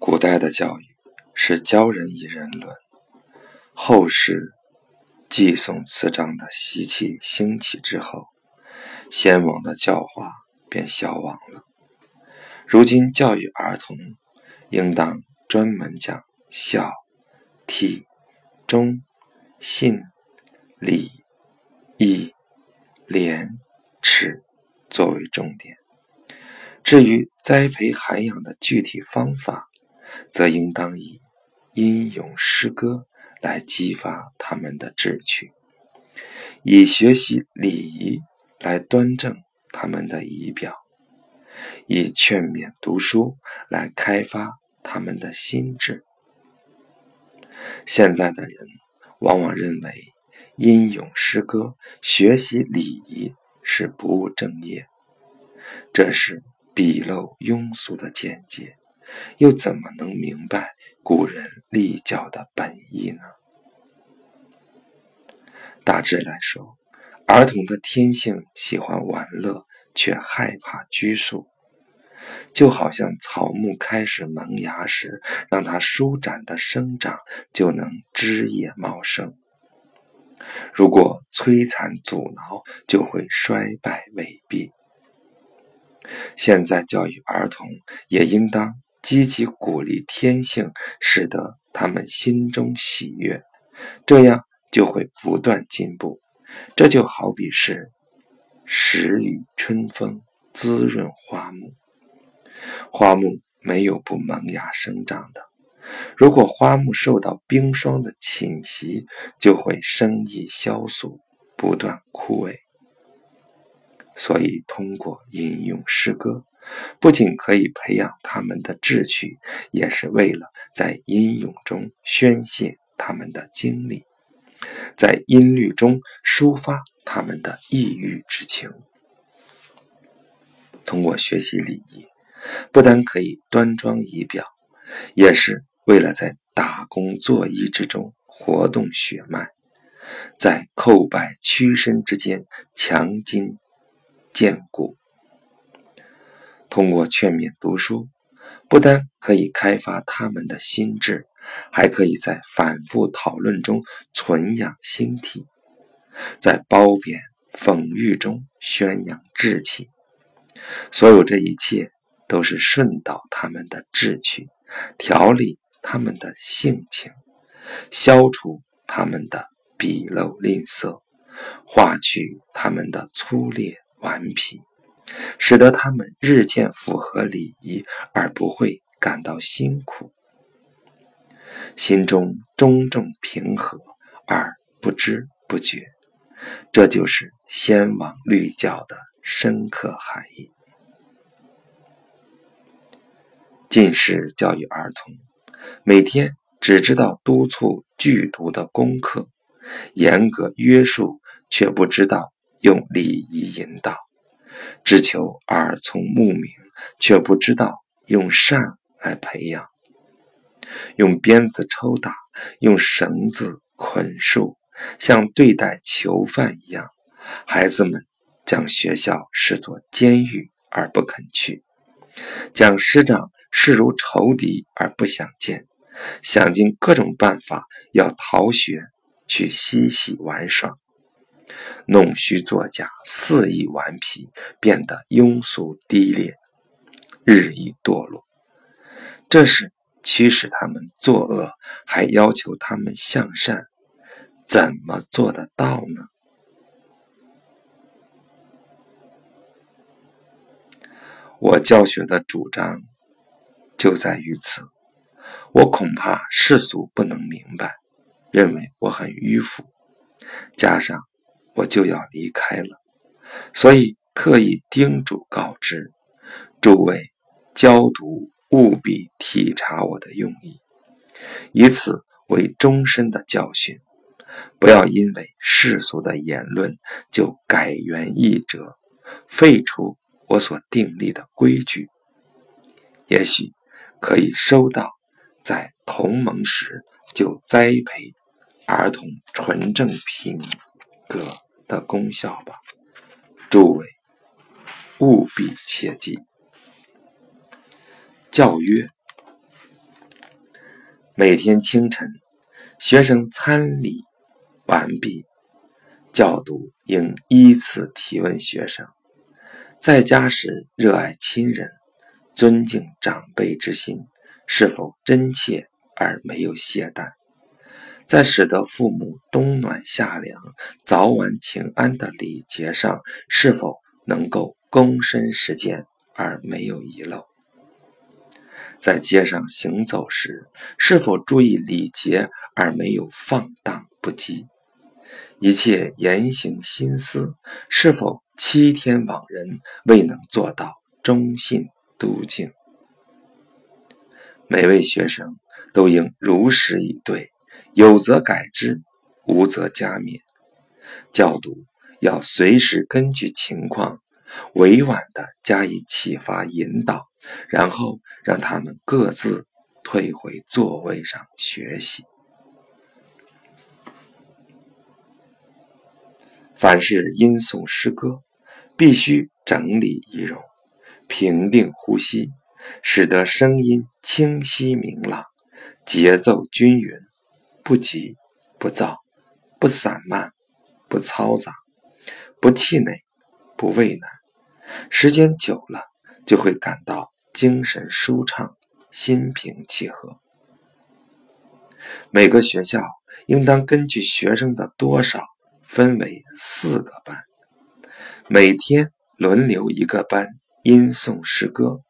古代的教育是教人以人伦，后世祭诵词章的习气兴起之后，先王的教化便消亡了。如今教育儿童，应当专门讲孝、悌、忠、信、礼、义、廉、耻作为重点。至于栽培涵养的具体方法，则应当以吟咏诗歌来激发他们的志趣，以学习礼仪来端正他们的仪表，以劝勉读书来开发他们的心智。现在的人往往认为吟咏诗歌、学习礼仪是不务正业，这是鄙陋庸俗的见解。又怎么能明白古人立教的本意呢？大致来说，儿童的天性喜欢玩乐，却害怕拘束，就好像草木开始萌芽时，让它舒展的生长，就能枝叶茂盛；如果摧残阻挠，就会衰败萎毕。现在教育儿童，也应当。积极鼓励天性，使得他们心中喜悦，这样就会不断进步。这就好比是时雨春风滋润花木，花木没有不萌芽生长的。如果花木受到冰霜的侵袭，就会生意萧索，不断枯萎。所以，通过吟咏诗歌。不仅可以培养他们的志趣，也是为了在吟咏中宣泄他们的精力，在音律中抒发他们的抑郁之情。通过学习礼仪，不但可以端庄仪表，也是为了在打工作揖之中活动血脉，在叩拜屈身之间强筋健骨。通过劝勉读书，不单可以开发他们的心智，还可以在反复讨论中存养心体，在褒贬讽喻中宣扬志气。所有这一切都是顺导他们的志趣，调理他们的性情，消除他们的鄙陋吝啬，化去他们的粗劣顽皮。使得他们日渐符合礼仪，而不会感到辛苦，心中中正平和而不知不觉。这就是先王律教的深刻含义。近世教育儿童，每天只知道督促剧读的功课，严格约束，却不知道用礼仪引导。只求耳聪目明，却不知道用善来培养，用鞭子抽打，用绳子捆束，像对待囚犯一样。孩子们将学校视作监狱而不肯去，将师长视如仇敌而不想见，想尽各种办法要逃学去嬉戏玩耍。弄虚作假，肆意顽皮，变得庸俗低劣，日益堕落。这是驱使他们作恶，还要求他们向善，怎么做得到呢？我教学的主张就在于此。我恐怕世俗不能明白，认为我很迂腐，加上。我就要离开了，所以特意叮嘱告知诸位教读务必体察我的用意，以此为终身的教训。不要因为世俗的言论就改元易辙，废除我所订立的规矩。也许可以收到在同盟时就栽培儿童纯正品。格的功效吧，诸位务必切记。教曰：每天清晨，学生参礼完毕，教督应依次提问学生。在家时热爱亲人、尊敬长辈之心是否真切而没有懈怠？在使得父母冬暖夏凉、早晚请安的礼节上，是否能够躬身实践而没有遗漏？在街上行走时，是否注意礼节而没有放荡不羁？一切言行心思，是否？七天往人未能做到忠信笃敬，每位学生都应如实以对，有则改之，无则加勉。教读要随时根据情况，委婉地加以启发引导，然后让他们各自退回座位上学习。凡是吟诵诗歌。必须整理仪容，平定呼吸，使得声音清晰明朗，节奏均匀，不急不躁，不散漫，不嘈杂，不气馁，不畏难。时间久了，就会感到精神舒畅，心平气和。每个学校应当根据学生的多少，分为四个班。每天轮流一个班吟诵诗歌，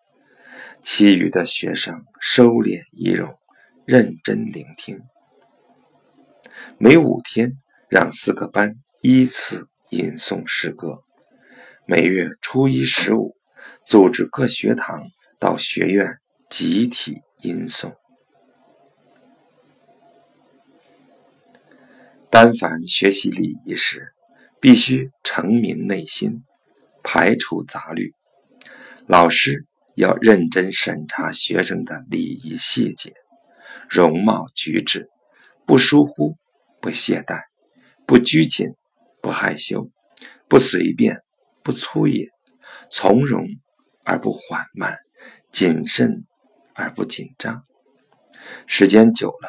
其余的学生收敛仪容，认真聆听。每五天让四个班依次吟诵诗歌。每月初一、十五组织各学堂到学院集体吟诵。但凡学习礼仪时，必须澄明内心，排除杂虑。老师要认真审查学生的礼仪细节、容貌举止，不疏忽，不懈怠，不拘谨，不害羞，不随便，不粗野，从容而不缓慢，谨慎而不紧张。时间久了，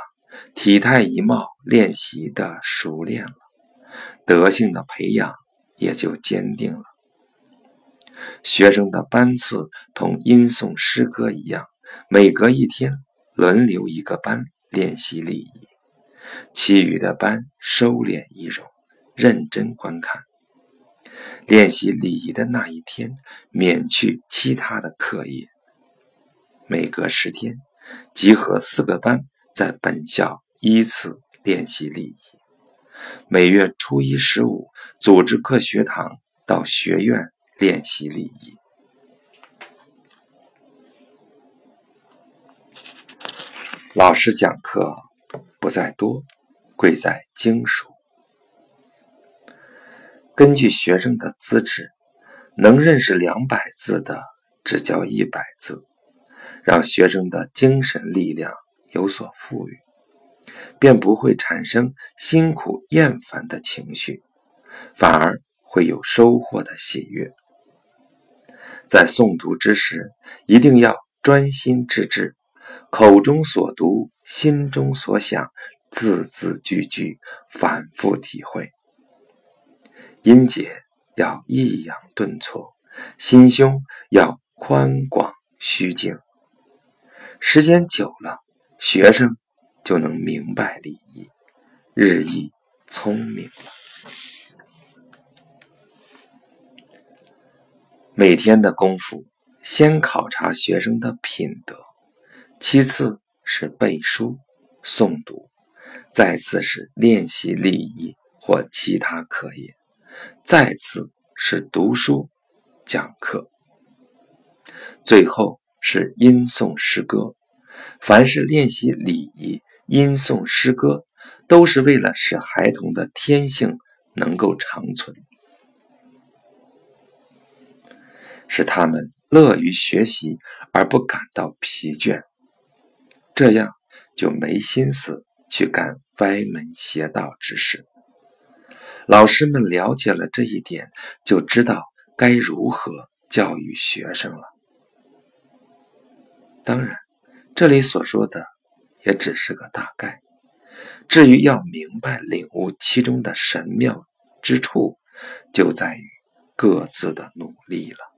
体态仪貌练习的熟练了。德性的培养也就坚定了。学生的班次同吟诵诗歌一样，每隔一天轮流一个班练习礼仪，其余的班收敛仪容，认真观看。练习礼仪的那一天，免去其他的课业。每隔十天，集合四个班在本校依次练习礼仪。每月初一、十五，组织各学堂到学院练习礼仪。老师讲课不在多，贵在精熟。根据学生的资质，能认识两百字的，只教一百字，让学生的精神力量有所富裕。便不会产生辛苦厌烦的情绪，反而会有收获的喜悦。在诵读之时，一定要专心致志，口中所读，心中所想，字字句句反复体会。音节要抑扬顿挫，心胸要宽广虚静。时间久了，学生。就能明白礼仪，日益聪明了。每天的功夫，先考察学生的品德，其次是背书、诵读，再次是练习礼仪或其他课业，再次是读书、讲课，最后是吟诵诗歌。凡是练习礼仪。吟诵诗歌，都是为了使孩童的天性能够长存，使他们乐于学习而不感到疲倦，这样就没心思去干歪门邪道之事。老师们了解了这一点，就知道该如何教育学生了。当然，这里所说的。也只是个大概。至于要明白领悟其中的神妙之处，就在于各自的努力了。